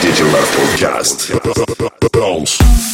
Digital Afro Cast. Bounce.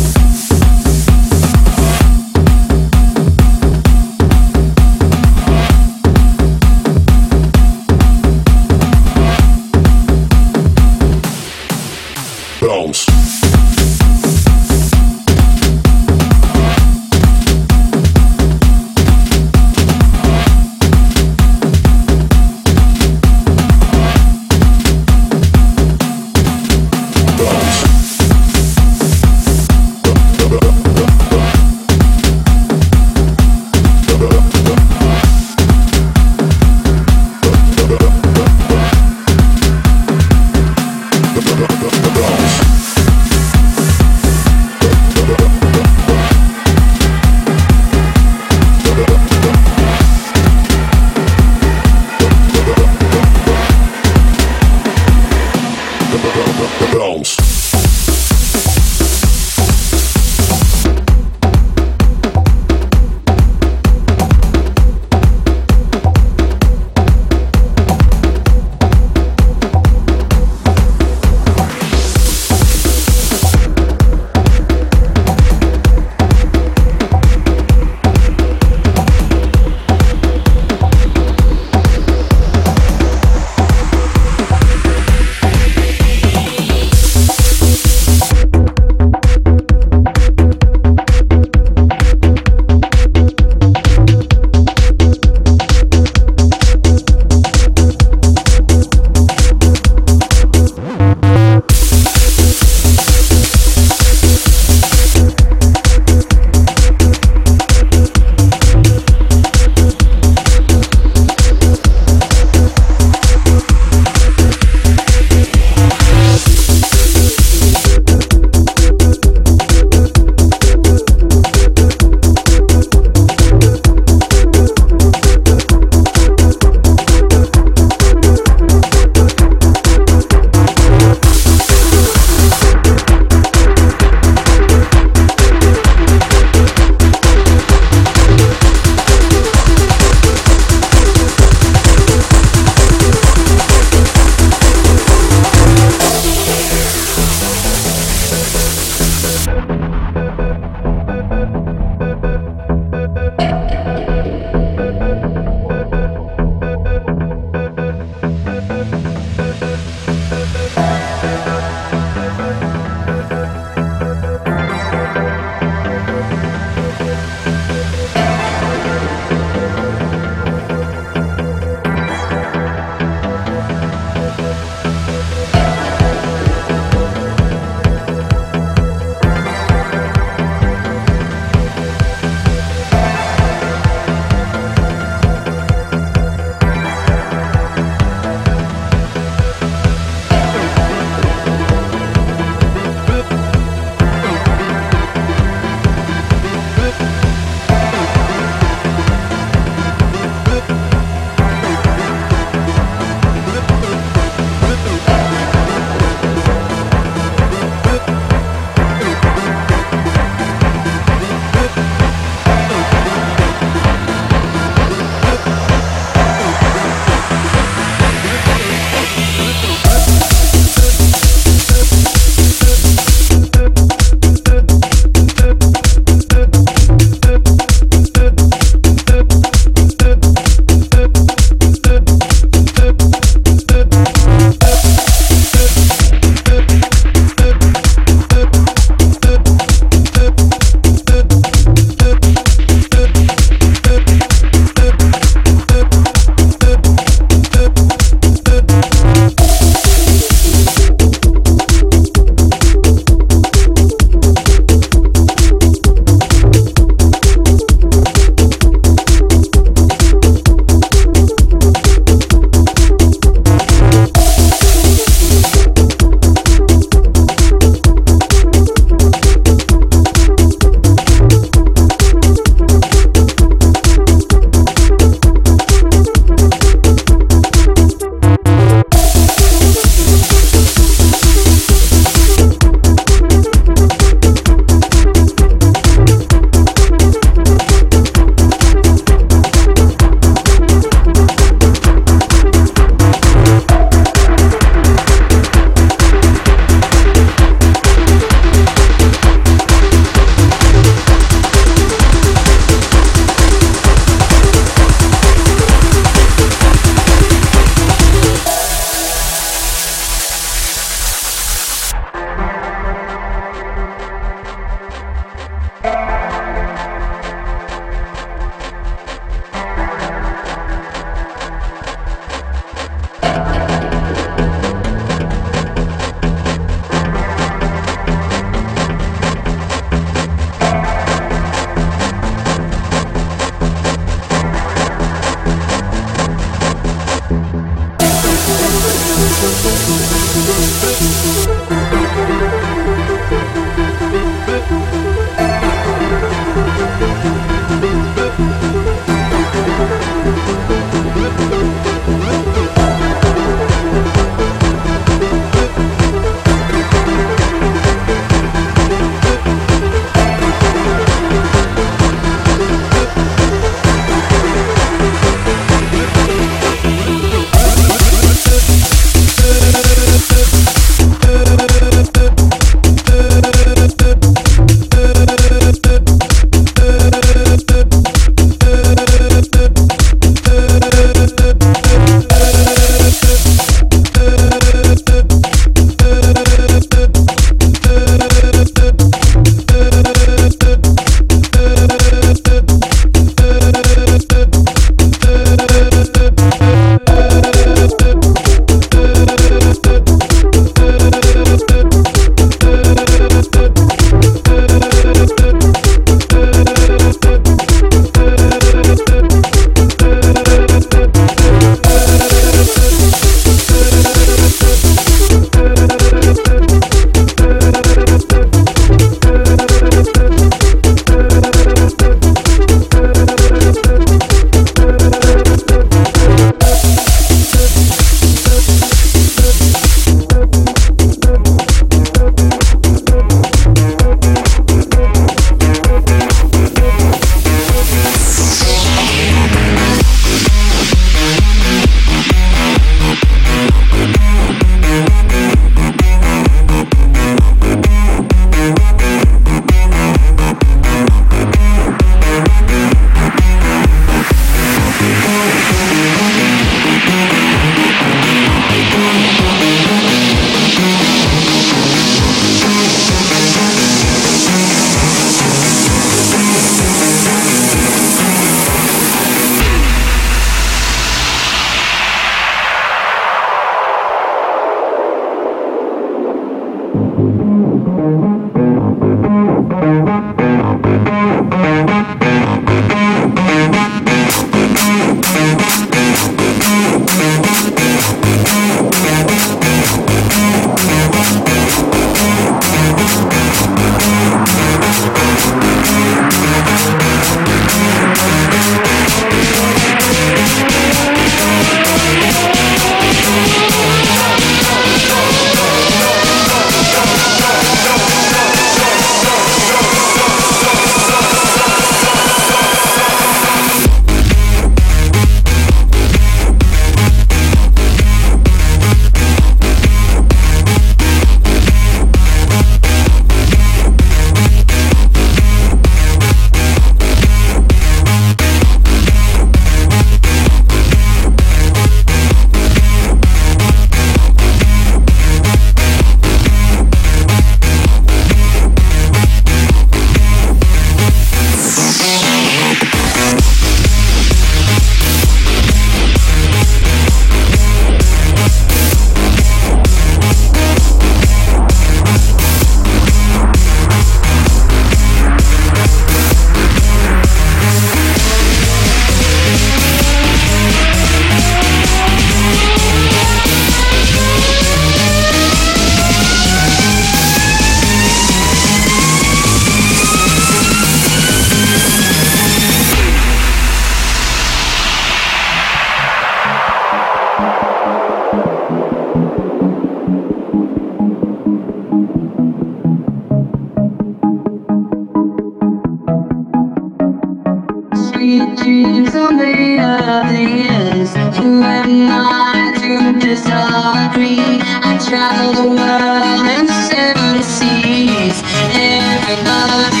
my love.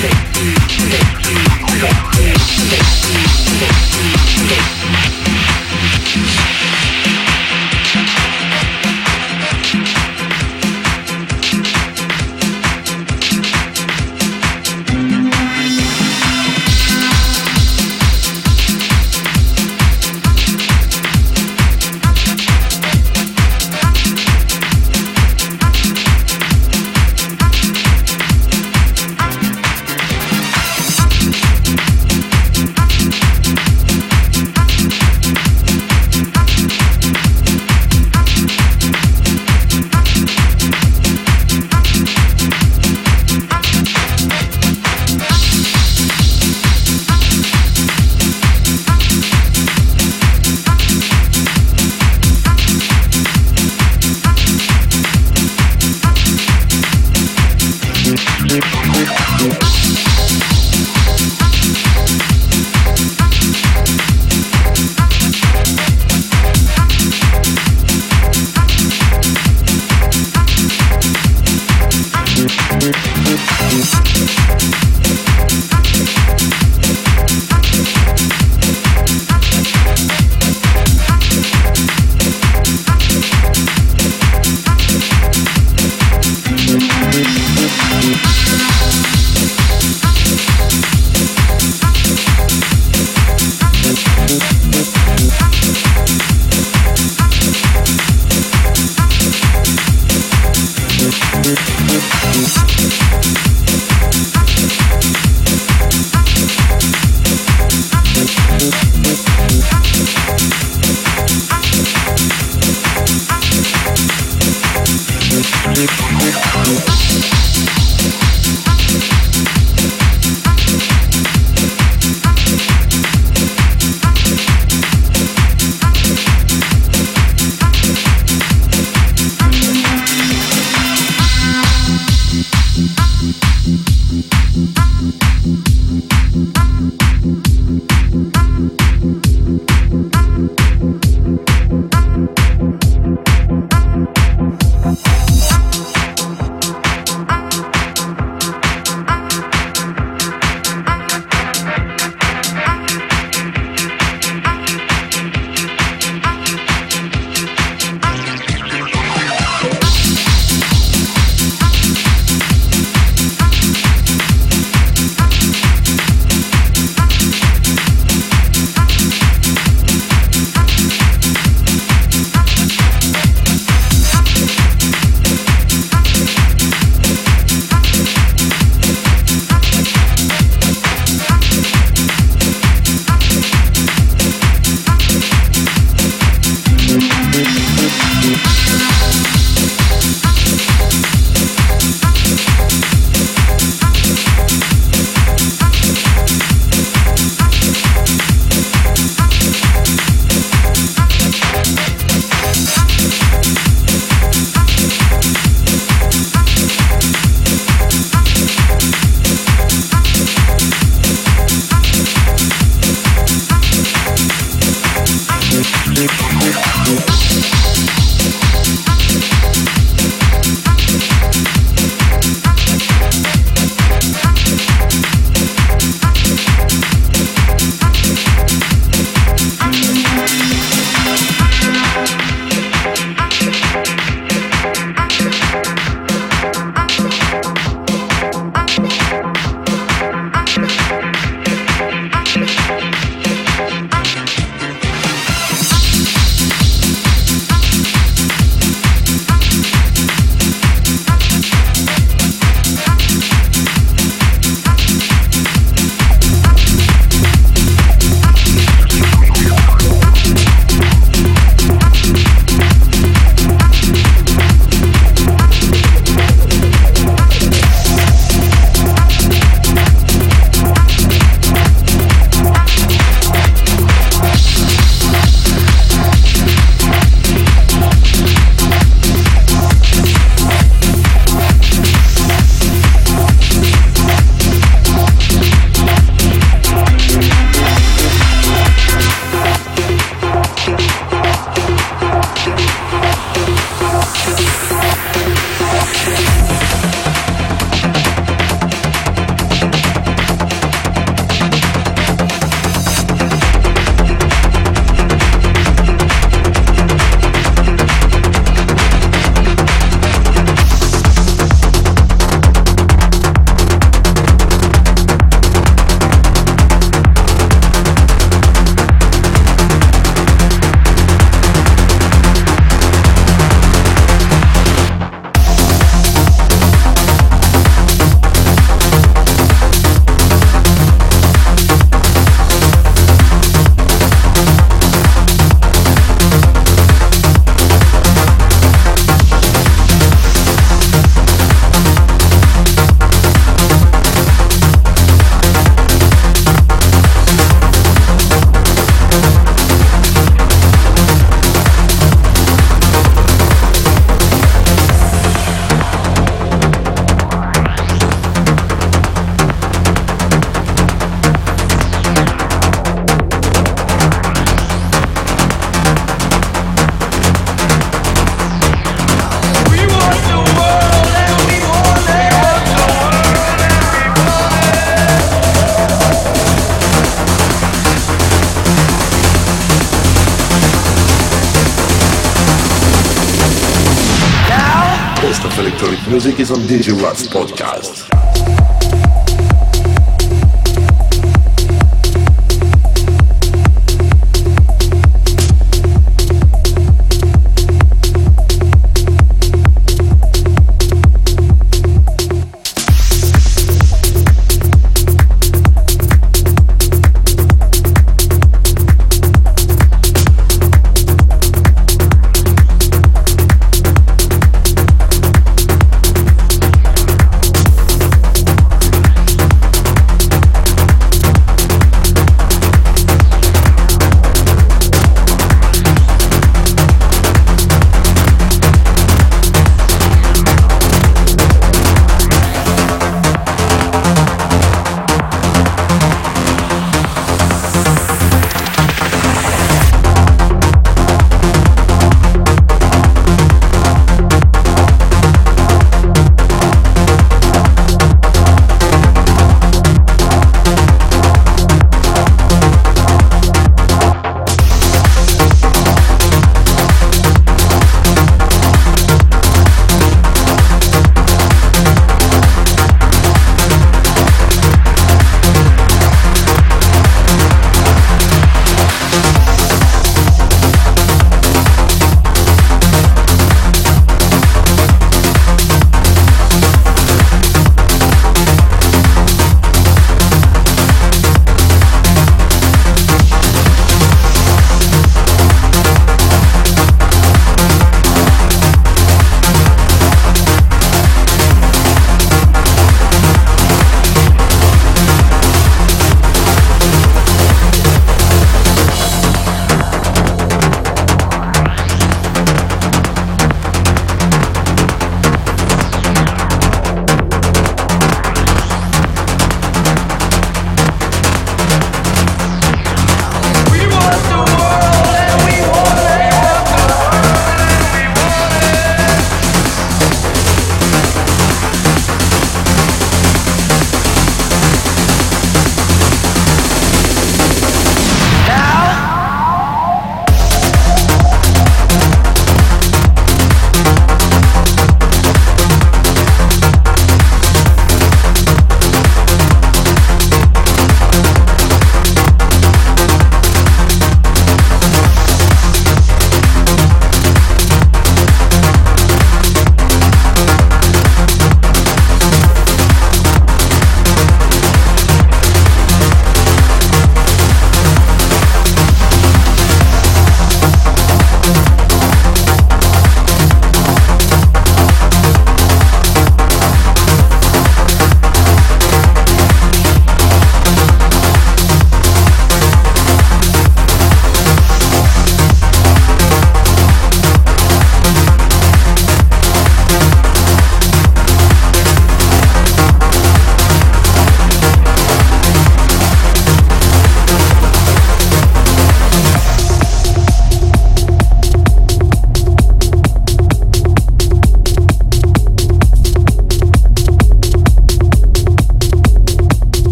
「キレイキレイキレイキレイ music is on DJ Rats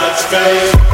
much faith.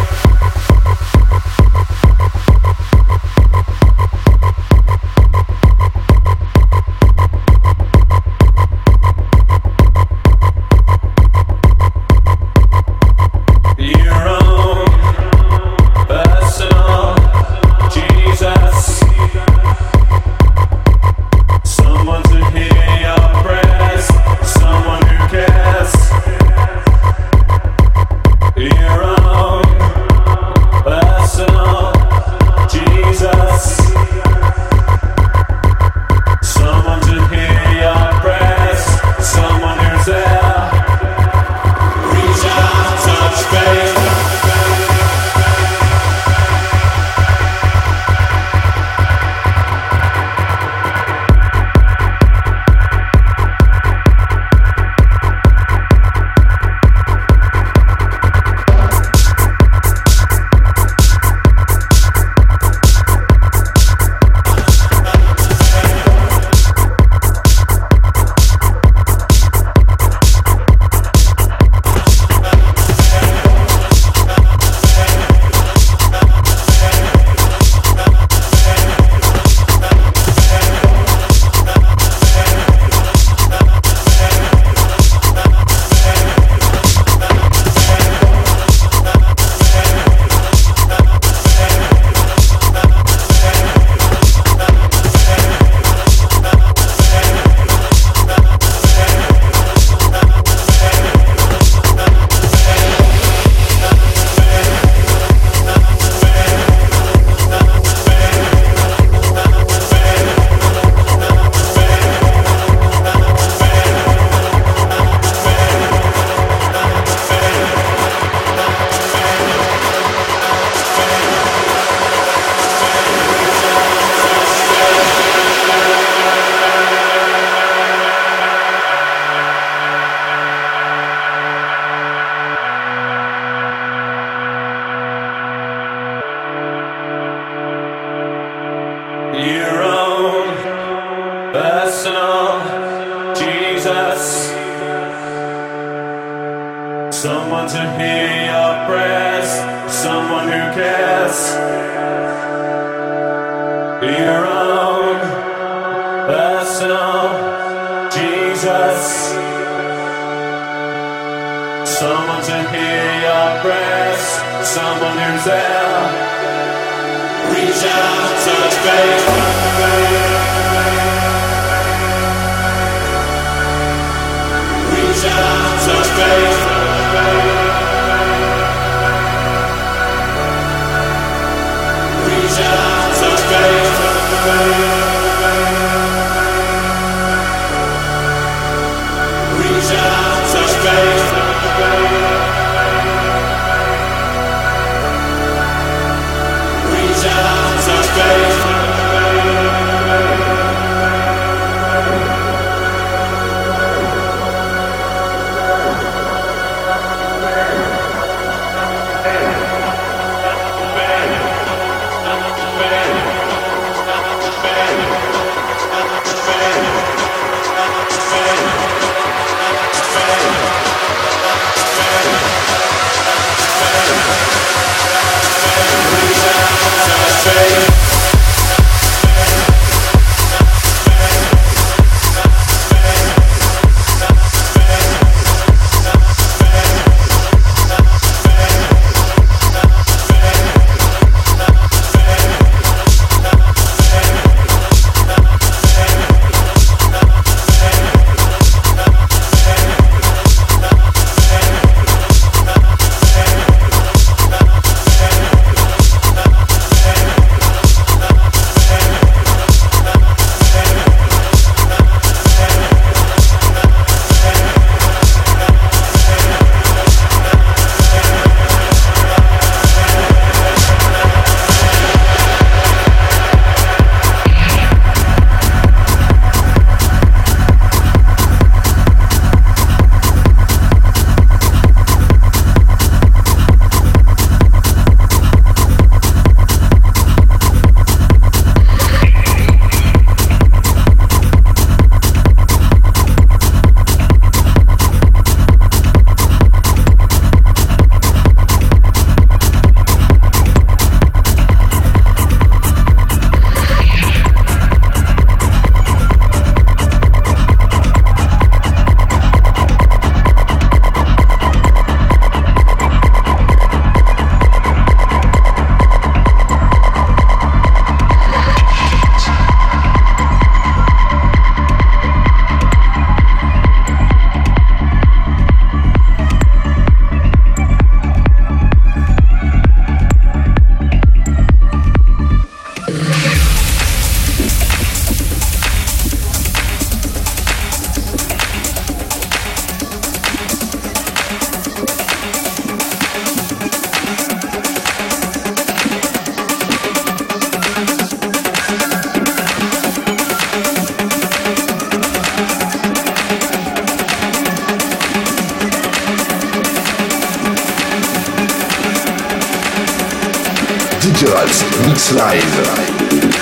Feature als Mix Live.